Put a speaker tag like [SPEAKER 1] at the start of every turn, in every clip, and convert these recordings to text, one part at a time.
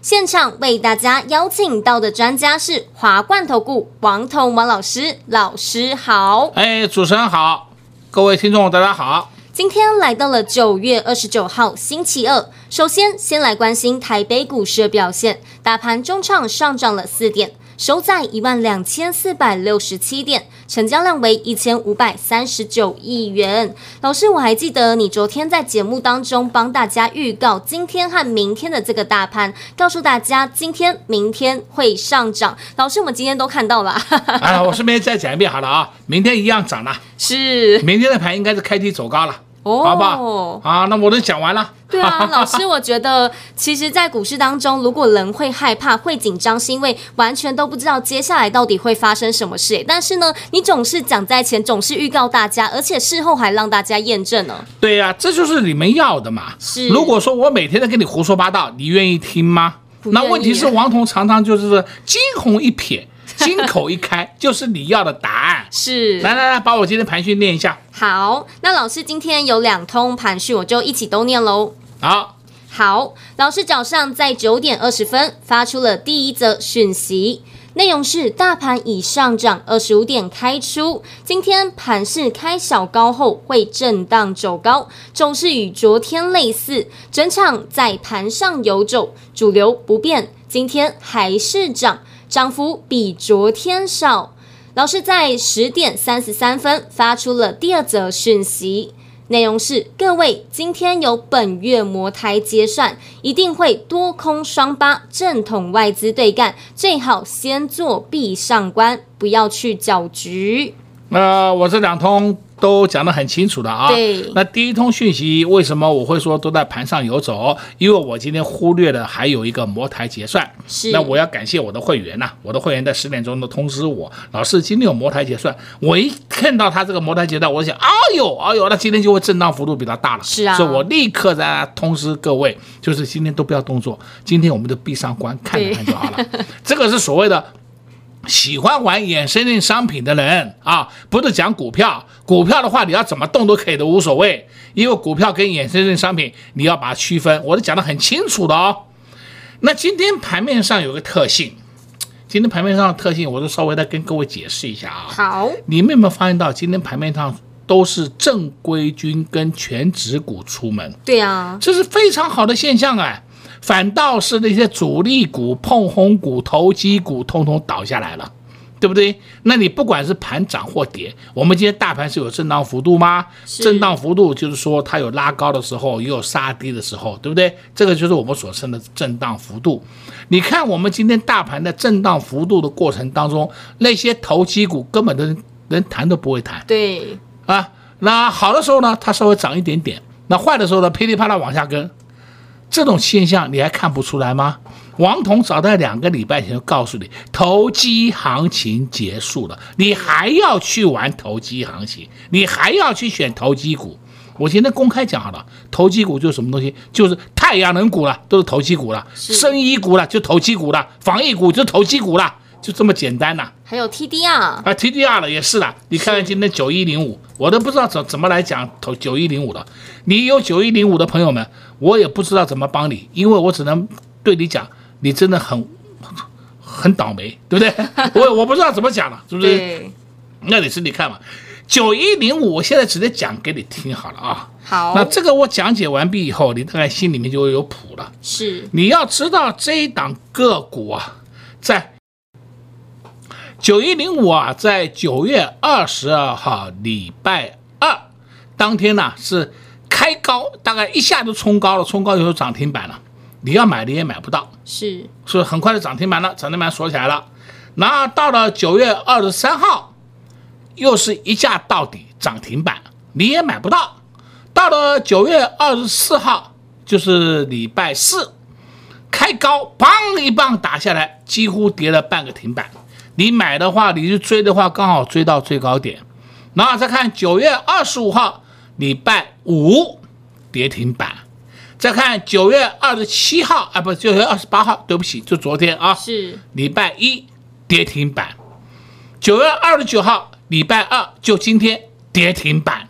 [SPEAKER 1] 现场为大家邀请到的专家是华冠投顾王彤王老师，老师好。
[SPEAKER 2] 哎，主持人好，各位听众大家好。
[SPEAKER 1] 今天来到了九月二十九号星期二，首先先来关心台北股市的表现，大盘中场上涨了四点。收在一万两千四百六十七点，成交量为一千五百三十九亿元。老师，我还记得你昨天在节目当中帮大家预告今天和明天的这个大盘，告诉大家今天、明天会上涨。老师，我们今天都看到了。
[SPEAKER 2] 啊，我顺便再讲一遍好了啊，明天一样涨了。
[SPEAKER 1] 是，
[SPEAKER 2] 明天的盘应该是开低走高了。
[SPEAKER 1] 哦，
[SPEAKER 2] 好吧好？啊，那我都讲完了。
[SPEAKER 1] 对啊，老师，我觉得其实，在股市当中，如果人会害怕、会紧张，是因为完全都不知道接下来到底会发生什么事。但是呢，你总是讲在前，总是预告大家，而且事后还让大家验证呢。
[SPEAKER 2] 对呀、啊，这就是你们要的嘛。
[SPEAKER 1] 是，
[SPEAKER 2] 如果说我每天都跟你胡说八道，你愿意听吗？那问题是，王彤常常就是惊鸿一瞥。金口一开就是你要的答案，
[SPEAKER 1] 是。
[SPEAKER 2] 来来来，把我今天盘讯念一下。
[SPEAKER 1] 好，那老师今天有两通盘讯，我就一起都念喽。
[SPEAKER 2] 好，
[SPEAKER 1] 好，老师早上在九点二十分发出了第一则讯息，内容是大盘已上涨二十五点开出，今天盘市开小高后会震荡走高，走势与昨天类似，整场在盘上游走，主流不变，今天还是涨。涨幅比昨天少。老师在十点三十三分发出了第二则讯息，内容是：各位，今天有本月摩台结算，一定会多空双八正统外资对干，最好先做壁上观，不要去搅局。
[SPEAKER 2] 那、呃、我这两通。都讲得很清楚的啊。
[SPEAKER 1] 对。
[SPEAKER 2] 那第一通讯息为什么我会说都在盘上游走？因为我今天忽略了还有一个茅台结算。
[SPEAKER 1] 是。
[SPEAKER 2] 那我要感谢我的会员呐、啊，我的会员在十点钟都通知我，老师今天有茅台结算。我一看到他这个茅台结算，我想，哎呦，哎呦，那今天就会震荡幅度比较大了。
[SPEAKER 1] 是啊。
[SPEAKER 2] 所以我立刻在通知各位，就是今天都不要动作，今天我们就闭上关看一看就好了。这个是所谓的。喜欢玩衍生性商品的人啊，不是讲股票，股票的话你要怎么动都可以的，无所谓。因为股票跟衍生性商品你要把它区分，我都讲得很清楚的哦。那今天盘面上有个特性，今天盘面上的特性，我就稍微再跟各位解释一下啊。
[SPEAKER 1] 好，
[SPEAKER 2] 你们有没有发现到今天盘面上都是正规军跟全职股出门？
[SPEAKER 1] 对啊，
[SPEAKER 2] 这是非常好的现象哎。反倒是那些主力股、碰红股、投机股，通通倒下来了，对不对？那你不管是盘涨或跌，我们今天大盘是有震荡幅度吗？震荡幅度就是说它有拉高的时候，也有杀低的时候，对不对？这个就是我们所称的震荡幅度。你看我们今天大盘的震荡幅度的过程当中，那些投机股根本都连弹都不会弹。
[SPEAKER 1] 对
[SPEAKER 2] 啊，那好的时候呢，它稍微涨一点点；那坏的时候呢，噼里啪啦往下跟。这种现象你还看不出来吗？王彤早在两个礼拜前就告诉你，投机行情结束了，你还要去玩投机行情，你还要去选投机股。我今天公开讲好了，投机股就是什么东西？就是太阳能股了，都是投机股了；生医股了，就投机股了；防疫股就投机股了。就这么简单呐、啊，
[SPEAKER 1] 还有 TDR
[SPEAKER 2] 啊，TDR 了也是的。你看看今天九一零五，我都不知道怎怎么来讲投九一零五了。你有九一零五的朋友们，我也不知道怎么帮你，因为我只能对你讲，你真的很很倒霉，对不对？我我不知道怎么讲了，是不是？
[SPEAKER 1] 对。
[SPEAKER 2] 那你是你看嘛，九一零五，我现在直接讲给你听好了啊。
[SPEAKER 1] 好。
[SPEAKER 2] 那这个我讲解完毕以后，你大概心里面就会有谱了。
[SPEAKER 1] 是。
[SPEAKER 2] 你要知道这一档个股啊，在。九一零五啊，在九月二十二号礼拜二当天呢，是开高，大概一下就冲高了，冲高以后涨停板了。你要买你也买不到，
[SPEAKER 1] 是，
[SPEAKER 2] 所以很快就涨停板了，涨停板锁起来了。然后到了九月二十三号，又是一价到底涨停板，你也买不到。到了九月二十四号，就是礼拜四，开高，砰一棒打下来，几乎跌了半个停板。你买的话，你去追的话，刚好追到最高点。然后再看九月二十五号，礼拜五跌停板。再看九月二十七号，啊，不，九月二十八号，对不起，就昨天啊，
[SPEAKER 1] 是
[SPEAKER 2] 礼拜一跌停板。九月二十九号，礼拜二就今天跌停板。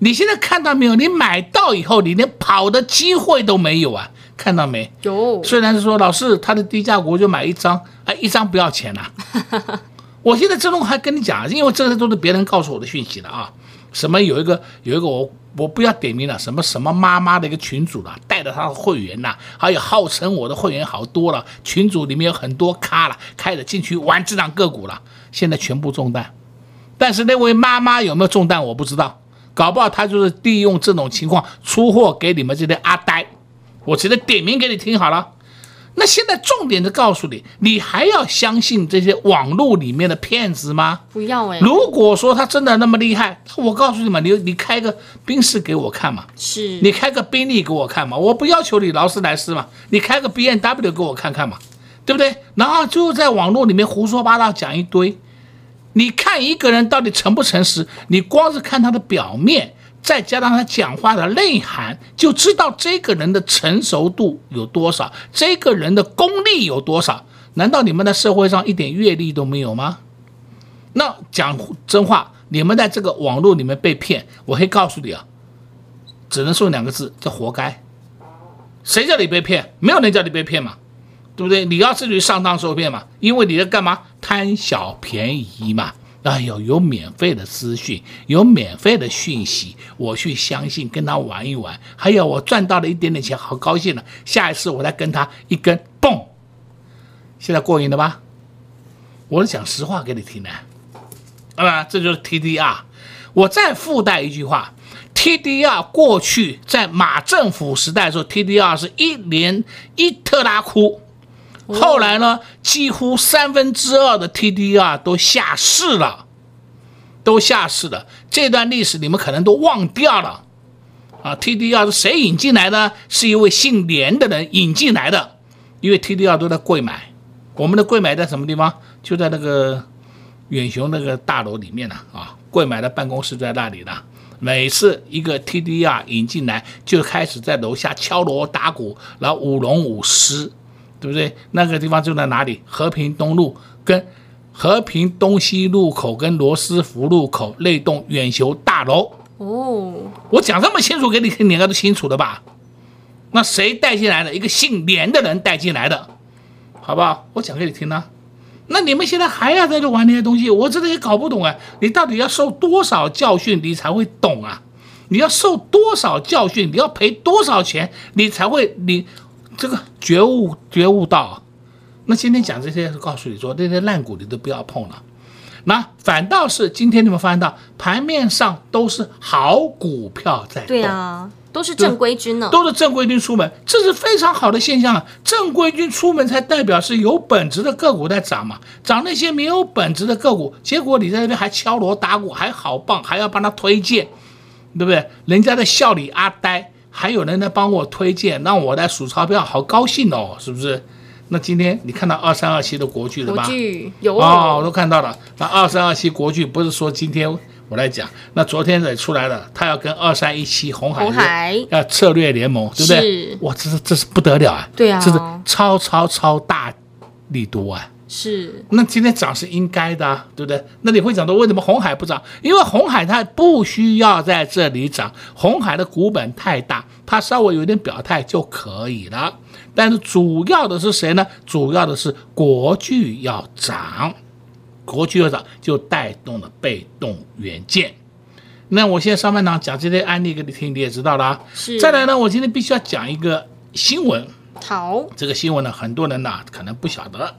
[SPEAKER 2] 你现在看到没有？你买到以后，你连跑的机会都没有啊！看到没？
[SPEAKER 1] 有。
[SPEAKER 2] 虽然是说老师他的低价股就买一张，一张不要钱呐、啊。我现在这种还跟你讲，因为这些都是别人告诉我的讯息的啊。什么有一个有一个我我不要点名了，什么什么妈妈的一个群主了，带着他的会员呐，还有号称我的会员好多了，群主里面有很多咖了，开了进去玩这档个股了，现在全部中弹。但是那位妈妈有没有中弹我不知道。搞不好他就是利用这种情况出货给你们这些阿呆，我直接点名给你听好了。那现在重点的告诉你，你还要相信这些网络里面的骗子吗？
[SPEAKER 1] 不要哎。
[SPEAKER 2] 如果说他真的那么厉害，我告诉你嘛，你你开个宾士给我看嘛，
[SPEAKER 1] 是
[SPEAKER 2] 你开个宾利给我看嘛，我不要求你劳斯莱斯嘛，你开个 BMW 给我看看嘛，对不对？然后就在网络里面胡说八道讲一堆。你看一个人到底诚不诚实？你光是看他的表面，再加上他讲话的内涵，就知道这个人的成熟度有多少，这个人的功力有多少。难道你们在社会上一点阅历都没有吗？那讲真话，你们在这个网络里面被骗，我可以告诉你啊，只能说两个字，叫活该。谁叫你被骗？没有人叫你被骗嘛。对不对？你要自己上当受骗嘛？因为你在干嘛？贪小便宜嘛？哎呦，有免费的资讯，有免费的讯息，我去相信，跟他玩一玩。还有我赚到了一点点钱，好高兴了。下一次我再跟他一根蹦，现在过瘾了吧？我是讲实话给你听的，啊，这就是 TDR。我再附带一句话：TDR 过去在马政府时代的时候，TDR 是一连一特拉库。后来呢，几乎三分之二的 TDR 都下市了，都下市了。这段历史你们可能都忘掉了啊！TDR 是谁引进来的？是一位姓连的人引进来的。因为 TDR 都在柜买，我们的柜买在什么地方？就在那个远雄那个大楼里面呢啊！柜买的办公室在那里呢。每次一个 TDR 引进来，就开始在楼下敲锣打鼓，然后舞龙舞狮。对不对？那个地方就在哪里？和平东路跟和平东西路口跟罗斯福路口那栋远雄大楼。哦，我讲这么清楚给你听，你应该都清楚了吧？那谁带进来的？一个姓连的人带进来的，好不好？我讲给你听呢。那你们现在还要在这玩那些东西，我真的也搞不懂啊！你到底要受多少教训，你才会懂啊？你要受多少教训，你要赔多少钱，你才会你。这个觉悟觉悟到，那今天讲这些，告诉你说，这些烂股你都不要碰了。那反倒是今天你们发现到盘面上都是好股票在动，
[SPEAKER 1] 对啊，都是正规军呢，
[SPEAKER 2] 都是正规军出门，这是非常好的现象啊。正规军出门才代表是有本质的个股在涨嘛，涨那些没有本质的个股，结果你在那边还敲锣打鼓，还好棒，还要帮他推荐，对不对？人家在笑你阿呆。还有人来帮我推荐，让我来数钞票，好高兴哦，是不是？那今天你看到二三二七的国剧了吧？
[SPEAKER 1] 国剧有
[SPEAKER 2] 哦，我都看到了。那二三二七国剧不是说今天我来讲，那昨天也出来了，他要跟二三一七红海，鸿海要策略联盟，对不对？是哇，这是这是不得了啊！
[SPEAKER 1] 对啊，
[SPEAKER 2] 这是超超超大力度啊！
[SPEAKER 1] 是，
[SPEAKER 2] 那今天涨是应该的，啊，对不对？那你会讲到为什么红海不涨？因为红海它不需要在这里涨，红海的股本太大，它稍微有点表态就可以了。但是主要的是谁呢？主要的是国巨要涨，国巨要涨就带动了被动元件。那我现在上半场讲这些案例给你听，你也知道了。
[SPEAKER 1] 是。
[SPEAKER 2] 再来呢，我今天必须要讲一个新闻。
[SPEAKER 1] 好，
[SPEAKER 2] 这个新闻呢，很多人呢可能不晓得。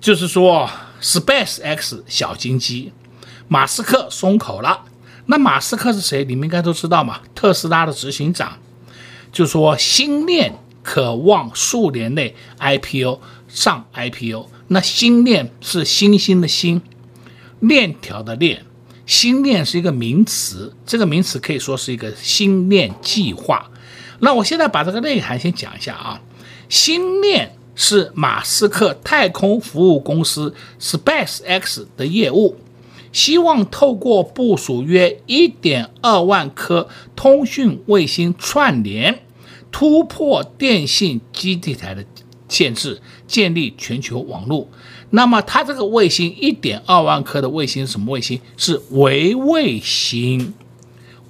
[SPEAKER 2] 就是说，SpaceX 小金鸡，马斯克松口了。那马斯克是谁？你们应该都知道嘛，特斯拉的执行长。就说星链可望数年内 IPO 上 IPO。那星链是星星的星，链条的链，星链是一个名词。这个名词可以说是一个星链计划。那我现在把这个内涵先讲一下啊。星链是马斯克太空服务公司 SpaceX 的业务，希望透过部署约一点二万颗通讯卫星串联，突破电信基地台的限制，建立全球网络。那么，它这个卫星一点二万颗的卫星是什么卫星？是微卫星。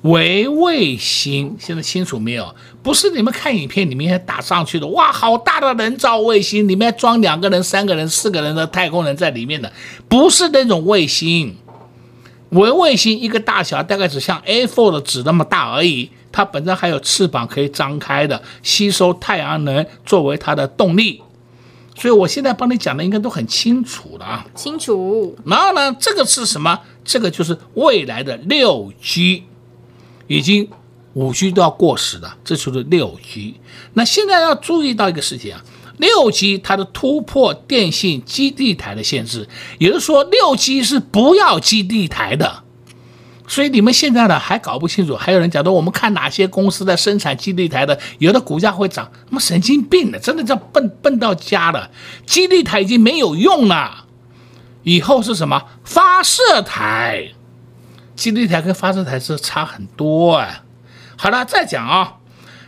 [SPEAKER 2] 微卫星现在清楚没有？不是你们看影片里面打上去的，哇，好大的人造卫星，里面装两个人、三个人、四个人的太空人在里面的，不是那种卫星。微卫星一个大小大概只像 A4 的纸那么大而已，它本身还有翅膀可以张开的，吸收太阳能作为它的动力。所以我现在帮你讲的应该都很清楚了啊，
[SPEAKER 1] 清楚。
[SPEAKER 2] 然后呢，这个是什么？这个就是未来的六 G。已经五 G 都要过时了，这就是六 G。那现在要注意到一个事情啊，六 G 它的突破电信基地台的限制，也就是说六 G 是不要基地台的。所以你们现在呢还搞不清楚，还有人讲说我们看哪些公司在生产基地台的，有的股价会涨，他妈神经病的，真的叫笨笨到家了。基地台已经没有用了，以后是什么发射台？基地台跟发射台是差很多啊。好了，再讲啊，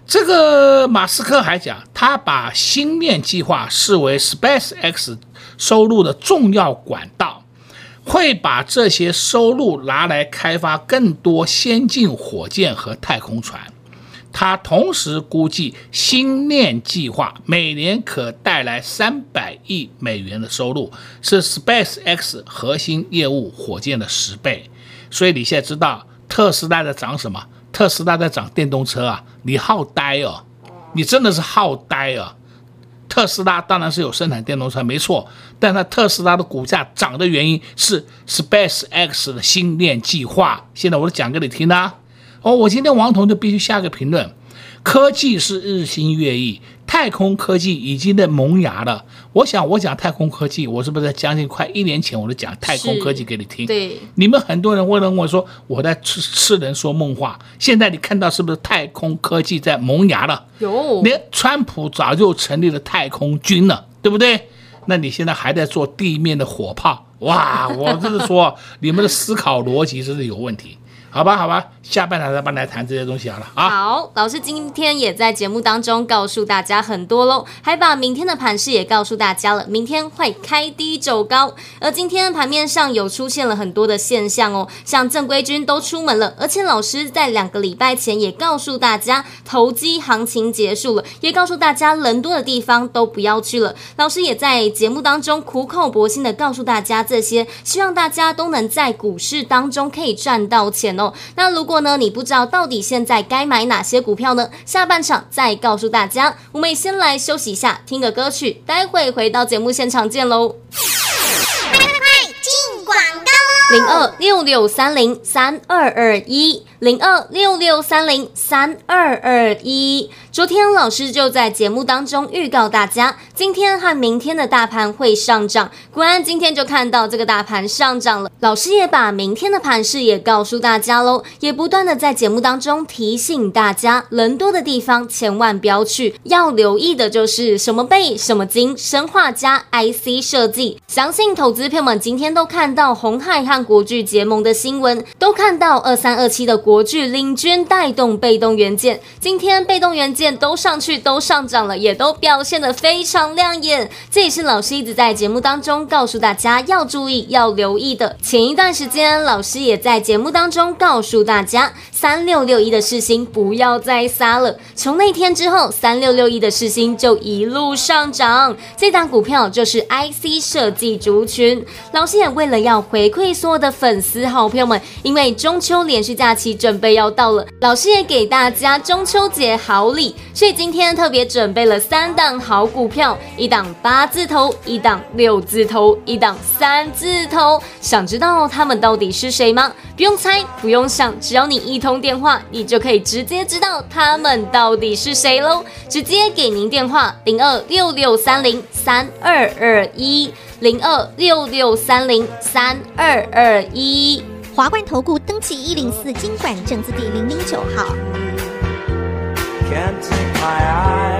[SPEAKER 2] 这个马斯克还讲，他把星链计划视为 SpaceX 收入的重要管道，会把这些收入拿来开发更多先进火箭和太空船。他同时估计，星链计划每年可带来三百亿美元的收入，是 SpaceX 核心业务火箭的十倍。所以你现在知道特斯拉在涨什么？特斯拉在涨电动车啊！你好呆哦，你真的是好呆哦！特斯拉当然是有生产电动车没错，但它特斯拉的股价涨的原因是 SpaceX 的星链计划。现在我都讲给你听啊！哦，我今天王彤就必须下个评论。科技是日新月异，太空科技已经在萌芽了。我想，我讲太空科技，我是不是在将近快一年前我就讲太空科技给你听？
[SPEAKER 1] 对，
[SPEAKER 2] 你们很多人会认为说我在痴痴人说梦话。现在你看到是不是太空科技在萌芽了？
[SPEAKER 1] 有，
[SPEAKER 2] 连川普早就成立了太空军了，对不对？那你现在还在做地面的火炮？哇，我就是说你们的思考逻辑真是有问题。好吧，好吧，下半场再帮大家谈这些东西好了啊。
[SPEAKER 1] 好，老师今天也在节目当中告诉大家很多喽，还把明天的盘势也告诉大家了。明天会开低走高，而今天盘面上有出现了很多的现象哦，像正规军都出门了，而且老师在两个礼拜前也告诉大家投机行情结束了，也告诉大家人多的地方都不要去了。老师也在节目当中苦口婆心的告诉大家这些，希望大家都能在股市当中可以赚到钱。那如果呢，你不知道到底现在该买哪些股票呢？下半场再告诉大家。我们也先来休息一下，听个歌曲，待会回到节目现场见喽。快快进广告喽！零二六六三零三二二一。零二六六三零三二二一，昨天老师就在节目当中预告大家，今天和明天的大盘会上涨。果然今天就看到这个大盘上涨了。老师也把明天的盘势也告诉大家喽，也不断的在节目当中提醒大家，人多的地方千万不要去，要留意的就是什么贝、什么金，生化加、IC 设计。相信投资朋友们今天都看到红海和国巨结盟的新闻，都看到二三二七的国。国巨领军带动被动元件，今天被动元件都上去，都上涨了，也都表现得非常亮眼。这也是老师一直在节目当中告诉大家要注意、要留意的。前一段时间，老师也在节目当中告诉大家，三六六一的世芯不要再杀了。从那天之后，三六六一的世芯就一路上涨。这档股票就是 IC 设计族群。老师也为了要回馈所有的粉丝好朋友们，因为中秋连续假期准备要到了，老师也给大家中秋节好礼，所以今天特别准备了三档好股票，一档八字头，一档六字头，一档三字头。想知道他们到底是谁吗？不用猜，不用想，只要你一头通电话，你就可以直接知道他们到底是谁喽。直接给您电话：零二六六三零三二二一，零二六六三零三二二一。华冠投顾登记一零四经管证字第零零九号。
[SPEAKER 3] Can't take my eyes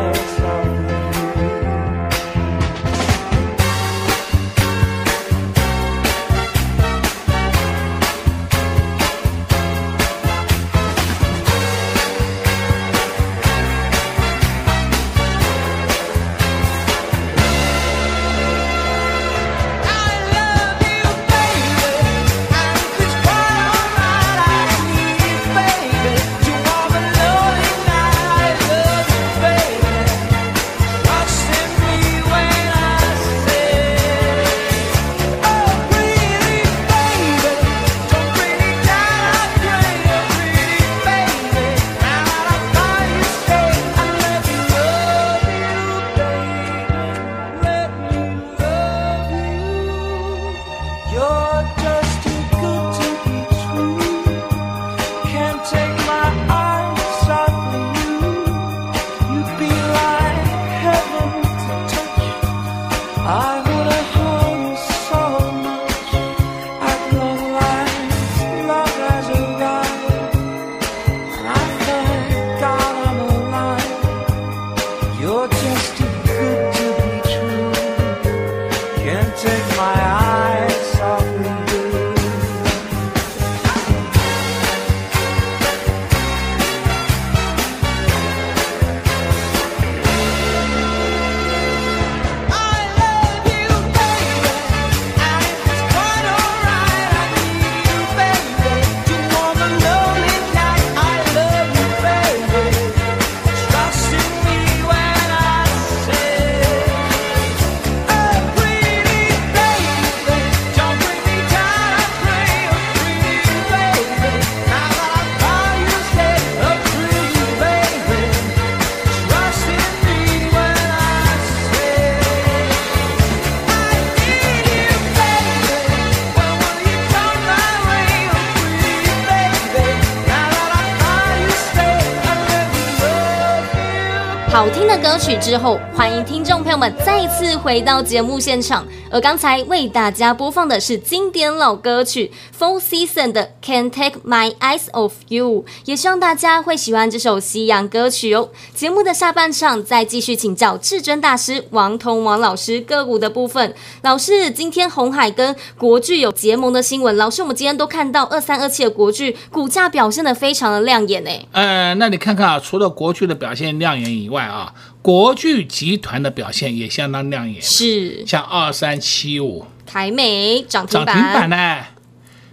[SPEAKER 1] 之后，欢迎听众朋友们次回到节目现场。而刚才为大家播放的是经典老歌曲 Four Seasons 的 Can Take My Eyes Off You，也希望大家会喜欢这首西洋歌曲哦。节目的下半场再继续请教至尊大师王彤王老师个股的部分。老师，今天红海跟国巨有结盟的新闻，老师，我们今天都看到二三二七的国巨股价表现的非常的亮眼呢。
[SPEAKER 2] 呃，那你看看啊，除了国巨的表现亮眼以外啊，国巨集团的表现也相当亮眼，
[SPEAKER 1] 是。
[SPEAKER 2] 像二三七五。
[SPEAKER 1] 凯美涨停板，
[SPEAKER 2] 涨停板呢，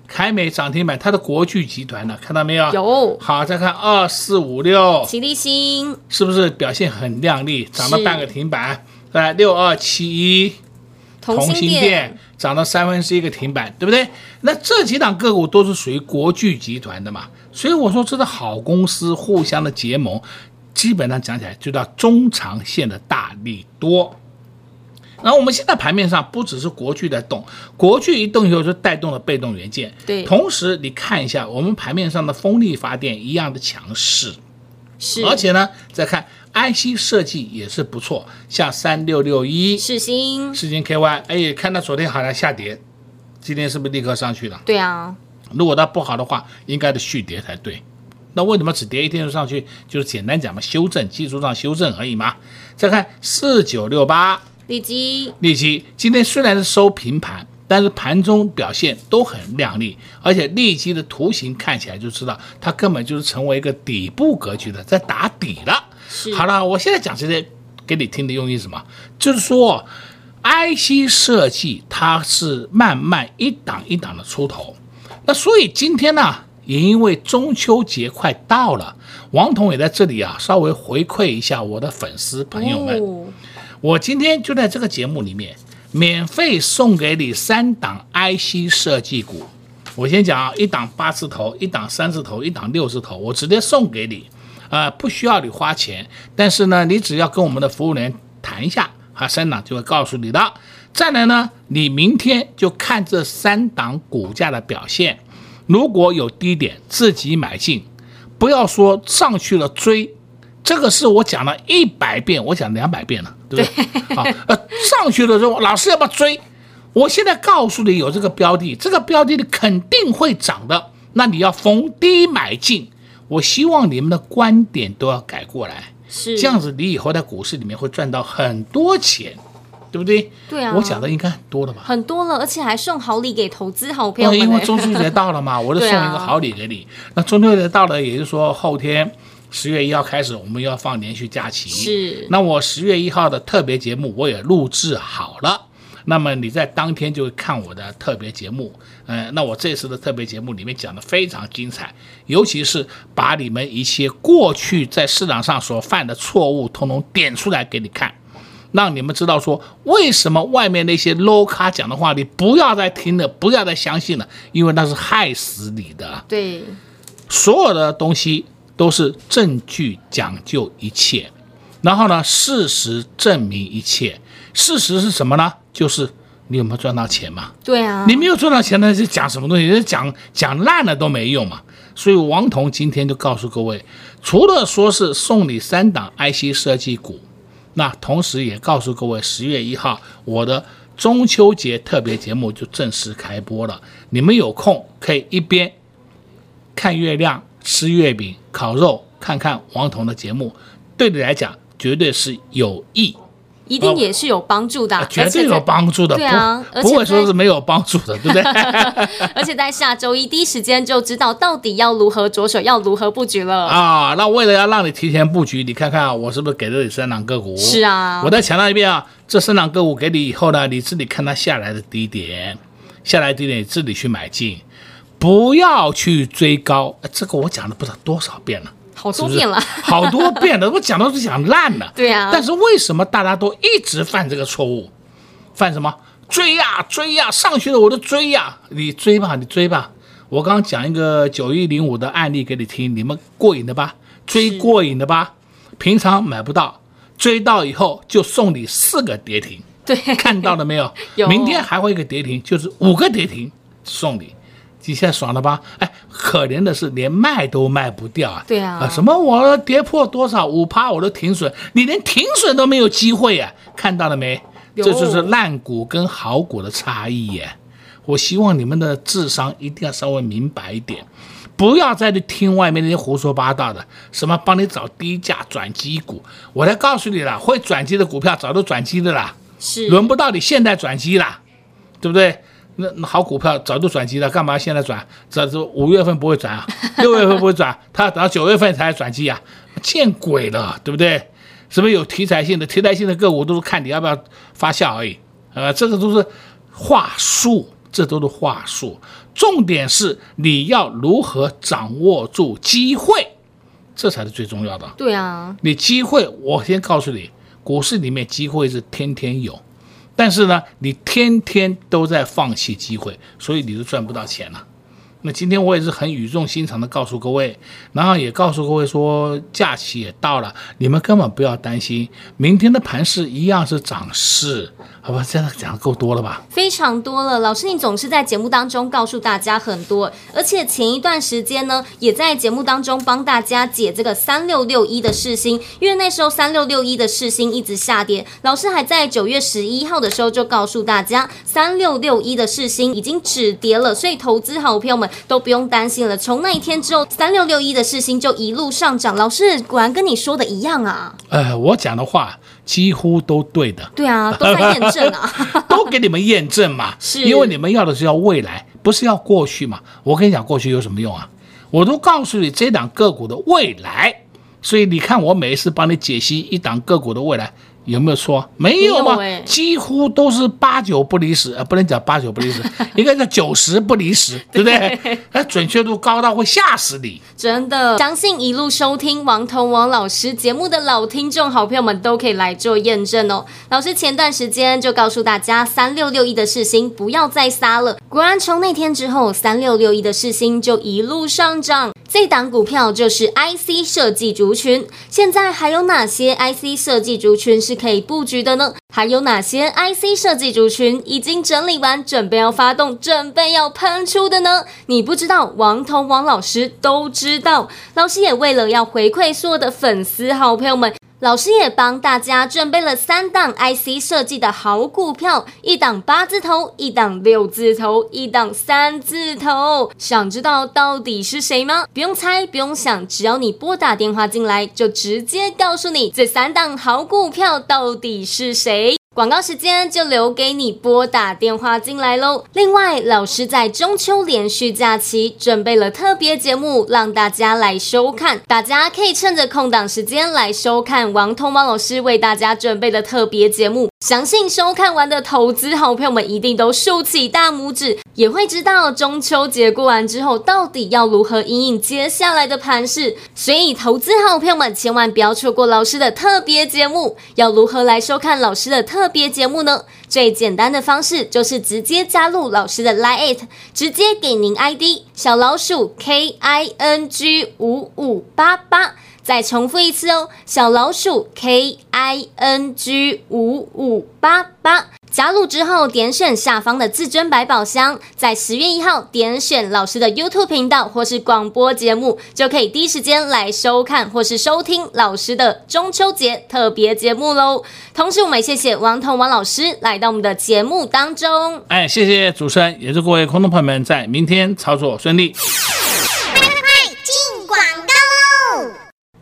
[SPEAKER 2] 凯美涨停板，它的国巨集团呢，看到没有？
[SPEAKER 1] 有。
[SPEAKER 2] 好，再看二四五六，
[SPEAKER 1] 吉利星
[SPEAKER 2] 是不是表现很亮丽，涨了半个停板？来六二七一，
[SPEAKER 1] 同心
[SPEAKER 2] 心
[SPEAKER 1] 店
[SPEAKER 2] 涨了三分之一个停板，对不对？那这几档个股都是属于国巨集团的嘛，所以我说这是好公司互相的结盟，基本上讲起来就叫中长线的大利多。然后我们现在盘面上不只是国巨在动，国巨一动以后就带动了被动元件，
[SPEAKER 1] 对
[SPEAKER 2] 同时你看一下我们盘面上的风力发电一样的强势。
[SPEAKER 1] 是，
[SPEAKER 2] 而且呢，再看 IC 设计也是不错，像三六六一
[SPEAKER 1] 世新，
[SPEAKER 2] 世星 KY，哎，看到昨天好像下跌，今天是不是立刻上去了？
[SPEAKER 1] 对啊，
[SPEAKER 2] 如果它不好的话，应该的续跌才对。那为什么只跌一天就上去？就是简单讲嘛，修正技术上修正而已嘛。再看四九六八
[SPEAKER 1] 立基
[SPEAKER 2] 利基，今天虽然是收平盘，但是盘中表现都很亮丽，而且利基的图形看起来就知道，它根本就是成为一个底部格局的，在打底了。
[SPEAKER 1] 是
[SPEAKER 2] 好了，我现在讲这些给你听的用意是什么？就是说，IC 设计它是慢慢一档一档的出头，那所以今天呢，也因为中秋节快到了，王彤也在这里啊，稍微回馈一下我的粉丝朋友
[SPEAKER 1] 们。
[SPEAKER 2] 我今天就在这个节目里面免费送给你三档 IC 设计股。我先讲啊，一档八字头，一档三字头，一档六字头，我直接送给你，啊、不需要你花钱，但是呢，你只要跟我们的服务员谈一下，啊，三档就会告诉你的。再来呢，你明天就看这三档股价的表现，如果有低点自己买进，不要说上去了追。这个是我讲了一百遍，我讲两百遍了，对不对？好，呃，上去的时候，老师要不要追？我现在告诉你，有这个标的，这个标的你肯定会涨的，那你要逢低买进。我希望你们的观点都要改过来，
[SPEAKER 1] 是
[SPEAKER 2] 这样子你以后在股市里面会赚到很多钱，对不对？
[SPEAKER 1] 对啊
[SPEAKER 2] 我讲的应该很多了吧？
[SPEAKER 1] 很多了，而且还送好礼给投资好朋友。
[SPEAKER 2] 因为中秋节到了嘛，我就送一个好礼给你。那中秋节到了，也就是说后天十月一号开始，我们要放连续假期。
[SPEAKER 1] 是
[SPEAKER 2] 那我十月一号的特别节目我也录制好了，那么你在当天就会看我的特别节目。嗯，那我这次的特别节目里面讲的非常精彩，尤其是把你们一些过去在市场上所犯的错误，统统点出来给你看。让你们知道说，为什么外面那些 low 咖讲的话，你不要再听了，不要再相信了，因为那是害死你的。
[SPEAKER 1] 对，
[SPEAKER 2] 所有的东西都是证据讲究一切，然后呢，事实证明一切。事实是什么呢？就是你有没有赚到钱嘛？
[SPEAKER 1] 对啊，
[SPEAKER 2] 你没有赚到钱呢，就讲什么东西？就讲讲烂了都没用嘛。所以王彤今天就告诉各位，除了说是送你三档 IC 设计股，那同时也告诉各位，十月一号我的中秋节特别节目就正式开播了。你们有空可以一边看月亮、吃月饼、烤肉，看看王彤的节目，对你来讲绝对是有益。
[SPEAKER 1] 一定也是有帮助的，
[SPEAKER 2] 啊绝对有帮助的，
[SPEAKER 1] 对啊，
[SPEAKER 2] 不不会说是没有帮助的，对不对？
[SPEAKER 1] 而且在下周一第一时间就知道到底要如何着手，要如何布局了
[SPEAKER 2] 啊！那为了要让你提前布局，你看看啊，我是不是给了你三档个股？
[SPEAKER 1] 是啊，
[SPEAKER 2] 我再强调一遍啊，这三档个股给你以后呢，你自己看它下来的低点，下来低点你自己去买进，不要去追高。这个我讲了不知道多少遍了。
[SPEAKER 1] 好多遍了，
[SPEAKER 2] 好多遍了，我讲都是讲烂了。
[SPEAKER 1] 对呀，
[SPEAKER 2] 但是为什么大家都一直犯这个错误？犯什么？追呀追呀，上去了我都追呀！你追吧，你追吧。我刚刚讲一个九一零五的案例给你听，你们过瘾的吧？追过瘾的吧？平常买不到，追到以后就送你四个跌停。
[SPEAKER 1] 对，
[SPEAKER 2] 看到了没有？
[SPEAKER 1] 有。
[SPEAKER 2] 明天还会一个跌停，就是五个跌停送你。你现在爽了吧？哎，可怜的是连卖都卖不掉啊！
[SPEAKER 1] 对啊，
[SPEAKER 2] 啊什么我跌破多少五趴我都停损，你连停损都没有机会啊！看到了没？这就是烂股跟好股的差异耶！我希望你们的智商一定要稍微明白一点，不要再去听外面那些胡说八道的，什么帮你找低价转机股，我来告诉你了，会转机的股票早都转机的啦，
[SPEAKER 1] 是
[SPEAKER 2] 轮不到你现在转机啦，对不对？那那好股票早就转机了，干嘛现在转？这这五月份不会转啊，六月份不会转，他要等到九月份才转机啊，见鬼了，对不对？什么有题材性的？题材性的个股都是看你要不要发酵而已，呃，这个都是话术，这都是话术。重点是你要如何掌握住机会，这才是最重要的。
[SPEAKER 1] 对啊，
[SPEAKER 2] 你机会，我先告诉你，股市里面机会是天天有。但是呢，你天天都在放弃机会，所以你都赚不到钱了。那今天我也是很语重心长的告诉各位，然后也告诉各位说，假期也到了，你们根本不要担心，明天的盘势一样是涨势，好吧？现在讲的够多了吧？
[SPEAKER 1] 非常多了。老师，你总是在节目当中告诉大家很多，而且前一段时间呢，也在节目当中帮大家解这个三六六一的市心，因为那时候三六六一的市心一直下跌，老师还在九月十一号的时候就告诉大家，三六六一的市心已经止跌了，所以投资好朋友们。都不用担心了。从那一天之后，三六六一的市心就一路上涨。老师果然跟你说的一样啊！
[SPEAKER 2] 呃，我讲的话几乎都对的。
[SPEAKER 1] 对啊，都在验证啊，
[SPEAKER 2] 都给你们验证嘛。
[SPEAKER 1] 是，
[SPEAKER 2] 因为你们要的是要未来，不是要过去嘛。我跟你讲，过去有什么用啊？我都告诉你这档个股的未来。所以你看，我每一次帮你解析一档个股的未来。有没有错？没有嘛，
[SPEAKER 1] 欸、
[SPEAKER 2] 几乎都是八九不离十，呃，不能讲八九不离十，应该叫九十不离十，对不对？那准确度高到会吓死你。
[SPEAKER 1] 真的，相信一路收听王彤王老师节目的老听众好朋友们都可以来做验证哦。老师前段时间就告诉大家，三六六一的世星不要再杀了。果然从那天之后，三六六一的世星就一路上涨。这档股票就是 IC 设计族群。现在还有哪些 IC 设计族群是可以布局的呢？还有哪些 IC 设计族群已经整理完，准备要发动，准备要喷出的呢？你不知道，王彤王老师都知道。老师也为了要回馈所有的粉丝好朋友们，老师也帮大家准备了三档 IC 设计的好股票，一档八字头，一档六字头，一档三字头。想知道到底是谁吗？不用猜，不用想，只要你拨打电话进来，就直接告诉你这三档好股票到底是谁。广告时间就留给你拨打电话进来喽。另外，老师在中秋连续假期准备了特别节目，让大家来收看。大家可以趁着空档时间来收看王通王老师为大家准备的特别节目。相信收看完的投资好朋友们一定都竖起大拇指，也会知道中秋节过完之后到底要如何因应接下来的盘势。所以，投资好朋友们千万不要错过老师的特别节目。要如何来收看老师的特别节目呢？最简单的方式就是直接加入老师的 Line，直接给您 ID 小老鼠 K I N G 五五八八。再重复一次哦，小老鼠 K I N G 五五八八。加入之后，点选下方的至尊百宝箱，在十月一号点选老师的 YouTube 频道或是广播节目，就可以第一时间来收看或是收听老师的中秋节特别节目喽。同时，我们也谢谢王彤王老师来到我们的节目当中。
[SPEAKER 2] 哎，谢谢主持人，也祝各位空头朋友们在明天操作顺利。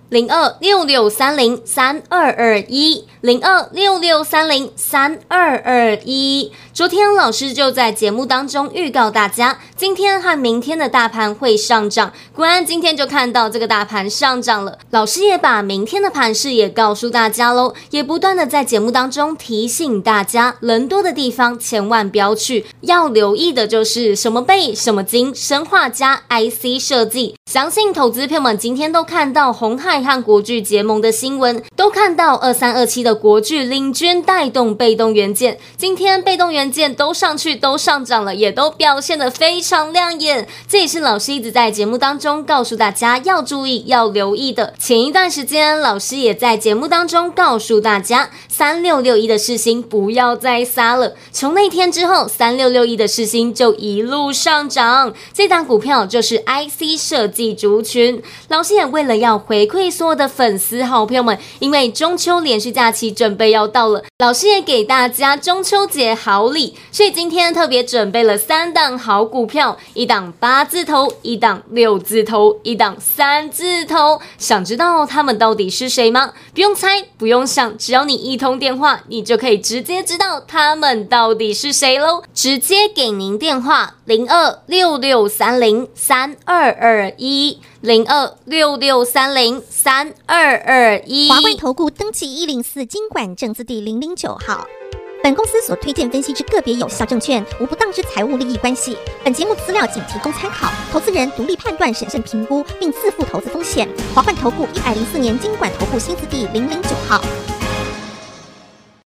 [SPEAKER 1] 零二六六三零三二二一，零二六六三零三二二一。昨天老师就在节目当中预告大家，今天和明天的大盘会上涨。果然今天就看到这个大盘上涨了。老师也把明天的盘势也告诉大家喽，也不断的在节目当中提醒大家，人多的地方千万不要去，要留意的就是什么贝、什么金、生化加、IC 设计。相信投资朋友们今天都看到红海。和国巨结盟的新闻都看到，二三二七的国剧领军带动被动元件，今天被动元件都上去都上涨了，也都表现得非常亮眼。这也是老师一直在节目当中告诉大家要注意、要留意的。前一段时间，老师也在节目当中告诉大家，三六六一的世芯不要再杀了。从那天之后，三六六一的世芯就一路上涨，这档股票就是 IC 设计族群。老师也为了要回馈。所有的粉丝好朋友们，因为中秋连续假期准备要到了，老师也给大家中秋节好礼，所以今天特别准备了三档好股票，一档八字头，一档六字头，一档三字头。想知道他们到底是谁吗？不用猜，不用想，只要你一头通电话，你就可以直接知道他们到底是谁喽。直接给您电话：零二六六三零三二二一。零二六六三零三二二一，
[SPEAKER 4] 华冠投顾登记一零四经管证字第零零九号。本公司所推荐分析之个别有效证券，无不当之财务利益关系。本节目资料仅提供参考，投资人独立判断、审慎评估，并自负投资风险。华冠投顾一百零四年经管投顾新字第零零九号。